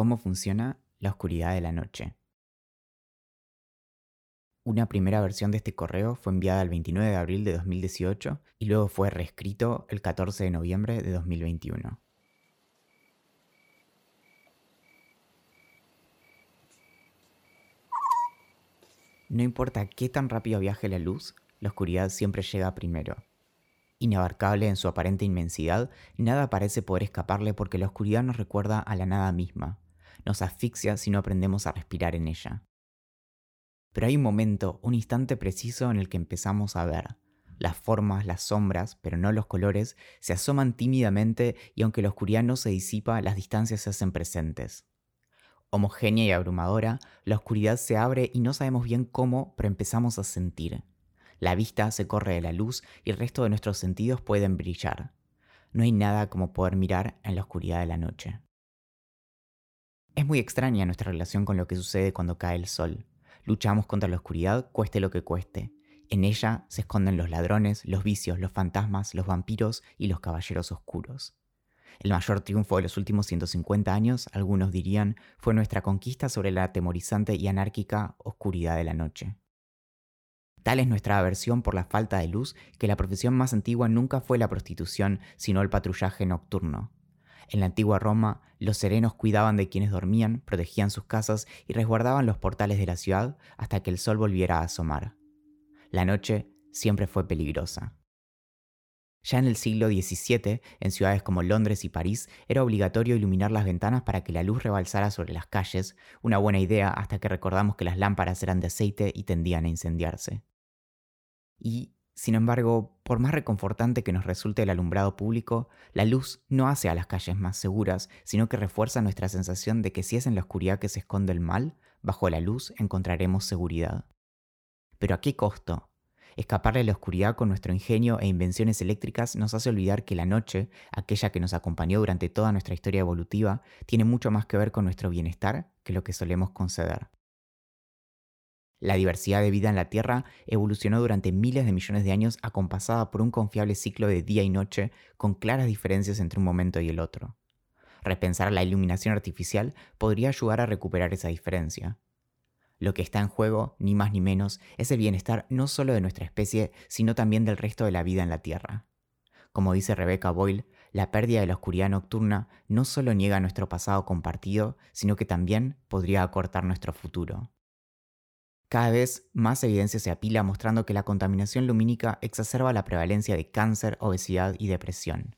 ¿Cómo funciona la oscuridad de la noche? Una primera versión de este correo fue enviada el 29 de abril de 2018 y luego fue reescrito el 14 de noviembre de 2021. No importa qué tan rápido viaje la luz, la oscuridad siempre llega primero. Inabarcable en su aparente inmensidad, nada parece poder escaparle porque la oscuridad nos recuerda a la nada misma, nos asfixia si no aprendemos a respirar en ella. Pero hay un momento, un instante preciso en el que empezamos a ver. Las formas, las sombras, pero no los colores, se asoman tímidamente y aunque la oscuridad no se disipa, las distancias se hacen presentes. Homogénea y abrumadora, la oscuridad se abre y no sabemos bien cómo, pero empezamos a sentir. La vista se corre de la luz y el resto de nuestros sentidos pueden brillar. No hay nada como poder mirar en la oscuridad de la noche. Es muy extraña nuestra relación con lo que sucede cuando cae el sol. Luchamos contra la oscuridad, cueste lo que cueste. En ella se esconden los ladrones, los vicios, los fantasmas, los vampiros y los caballeros oscuros. El mayor triunfo de los últimos 150 años, algunos dirían, fue nuestra conquista sobre la atemorizante y anárquica oscuridad de la noche. Tal es nuestra aversión por la falta de luz que la profesión más antigua nunca fue la prostitución, sino el patrullaje nocturno. En la antigua Roma, los serenos cuidaban de quienes dormían, protegían sus casas y resguardaban los portales de la ciudad hasta que el sol volviera a asomar. La noche siempre fue peligrosa. Ya en el siglo XVII, en ciudades como Londres y París, era obligatorio iluminar las ventanas para que la luz rebalsara sobre las calles, una buena idea hasta que recordamos que las lámparas eran de aceite y tendían a incendiarse. Y, sin embargo, por más reconfortante que nos resulte el alumbrado público, la luz no hace a las calles más seguras, sino que refuerza nuestra sensación de que si es en la oscuridad que se esconde el mal, bajo la luz encontraremos seguridad. Pero ¿a qué costo? Escaparle a la oscuridad con nuestro ingenio e invenciones eléctricas nos hace olvidar que la noche, aquella que nos acompañó durante toda nuestra historia evolutiva, tiene mucho más que ver con nuestro bienestar que lo que solemos conceder. La diversidad de vida en la Tierra evolucionó durante miles de millones de años acompasada por un confiable ciclo de día y noche con claras diferencias entre un momento y el otro. Repensar la iluminación artificial podría ayudar a recuperar esa diferencia. Lo que está en juego, ni más ni menos, es el bienestar no solo de nuestra especie, sino también del resto de la vida en la Tierra. Como dice Rebecca Boyle, la pérdida de la oscuridad nocturna no solo niega nuestro pasado compartido, sino que también podría acortar nuestro futuro. Cada vez más evidencia se apila mostrando que la contaminación lumínica exacerba la prevalencia de cáncer, obesidad y depresión.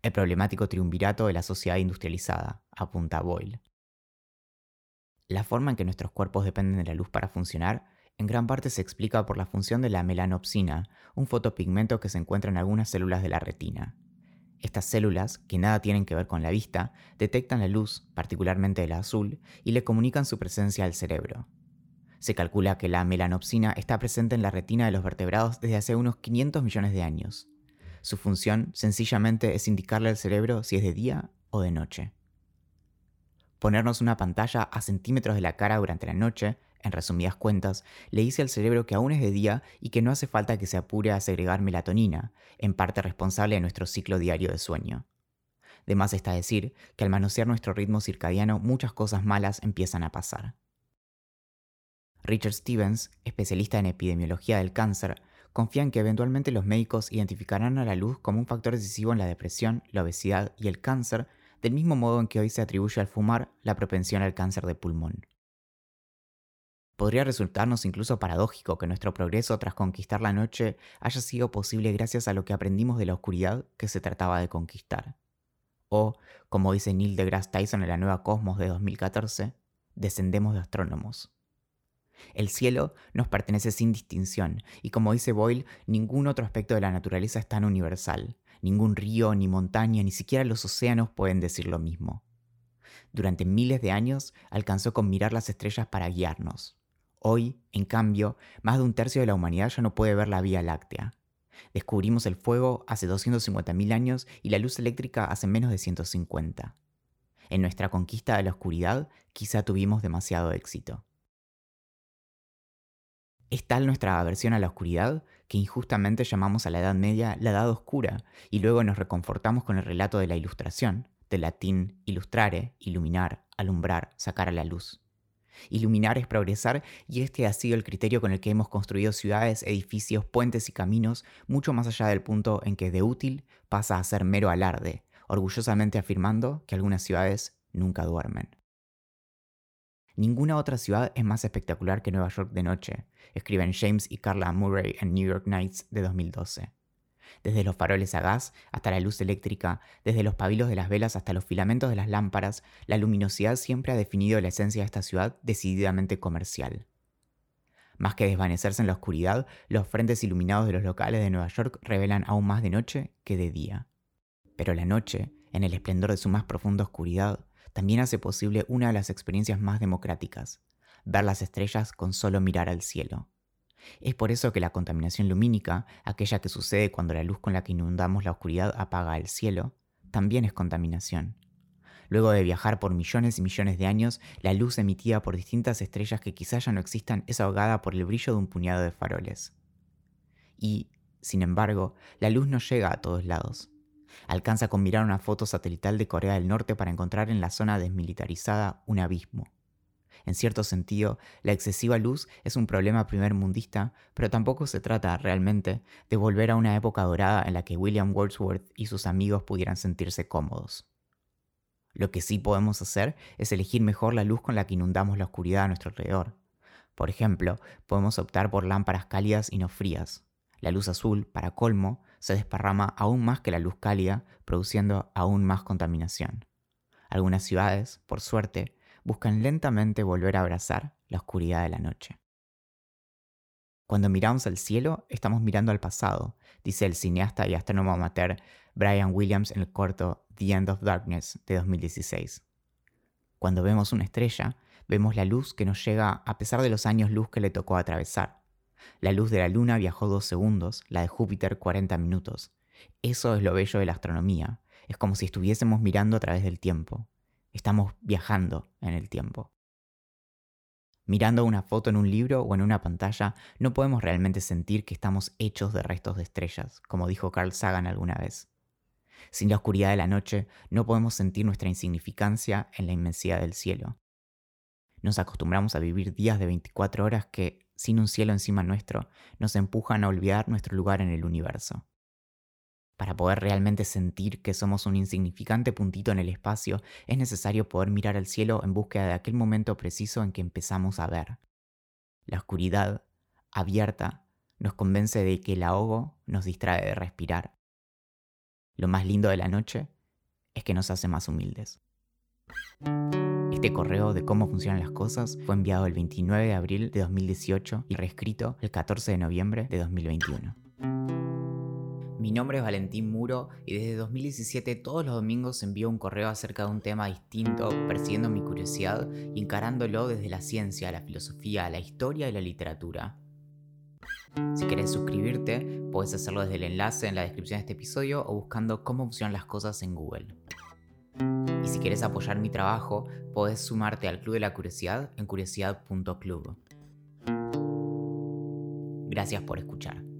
El problemático triunvirato de la sociedad industrializada, apunta Boyle. La forma en que nuestros cuerpos dependen de la luz para funcionar en gran parte se explica por la función de la melanopsina, un fotopigmento que se encuentra en algunas células de la retina. Estas células, que nada tienen que ver con la vista, detectan la luz, particularmente la azul, y le comunican su presencia al cerebro. Se calcula que la melanopsina está presente en la retina de los vertebrados desde hace unos 500 millones de años. Su función sencillamente es indicarle al cerebro si es de día o de noche. Ponernos una pantalla a centímetros de la cara durante la noche, en resumidas cuentas, le dice al cerebro que aún es de día y que no hace falta que se apure a segregar melatonina, en parte responsable de nuestro ciclo diario de sueño. De más está decir que al manosear nuestro ritmo circadiano muchas cosas malas empiezan a pasar. Richard Stevens, especialista en epidemiología del cáncer, confía en que eventualmente los médicos identificarán a la luz como un factor decisivo en la depresión, la obesidad y el cáncer, del mismo modo en que hoy se atribuye al fumar la propensión al cáncer de pulmón. Podría resultarnos incluso paradójico que nuestro progreso tras conquistar la noche haya sido posible gracias a lo que aprendimos de la oscuridad que se trataba de conquistar. O, como dice Neil deGrasse Tyson en la nueva Cosmos de 2014, descendemos de astrónomos. El cielo nos pertenece sin distinción, y como dice Boyle, ningún otro aspecto de la naturaleza es tan universal. Ningún río, ni montaña, ni siquiera los océanos pueden decir lo mismo. Durante miles de años alcanzó con mirar las estrellas para guiarnos. Hoy, en cambio, más de un tercio de la humanidad ya no puede ver la Vía Láctea. Descubrimos el fuego hace 250.000 años y la luz eléctrica hace menos de 150. En nuestra conquista de la oscuridad quizá tuvimos demasiado éxito. Es tal nuestra aversión a la oscuridad que injustamente llamamos a la Edad Media la Edad Oscura y luego nos reconfortamos con el relato de la Ilustración, del latín illustrare, iluminar, alumbrar, sacar a la luz. Iluminar es progresar y este ha sido el criterio con el que hemos construido ciudades, edificios, puentes y caminos mucho más allá del punto en que de útil pasa a ser mero alarde, orgullosamente afirmando que algunas ciudades nunca duermen. Ninguna otra ciudad es más espectacular que Nueva York de noche, escriben James y Carla Murray en New York Nights de 2012 desde los faroles a gas hasta la luz eléctrica, desde los pabilos de las velas hasta los filamentos de las lámparas, la luminosidad siempre ha definido la esencia de esta ciudad decididamente comercial. Más que desvanecerse en la oscuridad, los frentes iluminados de los locales de Nueva York revelan aún más de noche que de día. Pero la noche, en el esplendor de su más profunda oscuridad, también hace posible una de las experiencias más democráticas, ver las estrellas con solo mirar al cielo. Es por eso que la contaminación lumínica, aquella que sucede cuando la luz con la que inundamos la oscuridad apaga el cielo, también es contaminación. Luego de viajar por millones y millones de años, la luz emitida por distintas estrellas que quizás ya no existan es ahogada por el brillo de un puñado de faroles. Y, sin embargo, la luz no llega a todos lados. Alcanza con mirar una foto satelital de Corea del Norte para encontrar en la zona desmilitarizada un abismo. En cierto sentido, la excesiva luz es un problema primermundista, pero tampoco se trata realmente de volver a una época dorada en la que William Wordsworth y sus amigos pudieran sentirse cómodos. Lo que sí podemos hacer es elegir mejor la luz con la que inundamos la oscuridad a nuestro alrededor. Por ejemplo, podemos optar por lámparas cálidas y no frías. La luz azul, para colmo, se desparrama aún más que la luz cálida, produciendo aún más contaminación. Algunas ciudades, por suerte, buscan lentamente volver a abrazar la oscuridad de la noche. Cuando miramos al cielo, estamos mirando al pasado, dice el cineasta y astrónomo amateur Brian Williams en el corto The End of Darkness de 2016. Cuando vemos una estrella, vemos la luz que nos llega a pesar de los años luz que le tocó atravesar. La luz de la luna viajó dos segundos, la de Júpiter 40 minutos. Eso es lo bello de la astronomía. Es como si estuviésemos mirando a través del tiempo. Estamos viajando en el tiempo. Mirando una foto en un libro o en una pantalla, no podemos realmente sentir que estamos hechos de restos de estrellas, como dijo Carl Sagan alguna vez. Sin la oscuridad de la noche, no podemos sentir nuestra insignificancia en la inmensidad del cielo. Nos acostumbramos a vivir días de 24 horas que, sin un cielo encima nuestro, nos empujan a olvidar nuestro lugar en el universo. Para poder realmente sentir que somos un insignificante puntito en el espacio, es necesario poder mirar al cielo en búsqueda de aquel momento preciso en que empezamos a ver. La oscuridad, abierta, nos convence de que el ahogo nos distrae de respirar. Lo más lindo de la noche es que nos hace más humildes. Este correo de cómo funcionan las cosas fue enviado el 29 de abril de 2018 y reescrito el 14 de noviembre de 2021. Mi nombre es Valentín Muro y desde 2017 todos los domingos envío un correo acerca de un tema distinto, persiguiendo mi curiosidad y encarándolo desde la ciencia, la filosofía, la historia y la literatura. Si querés suscribirte, puedes hacerlo desde el enlace en la descripción de este episodio o buscando cómo funcionan las cosas en Google. Y si quieres apoyar mi trabajo, podés sumarte al Club de la Curiosidad en curiosidad.club. Gracias por escuchar.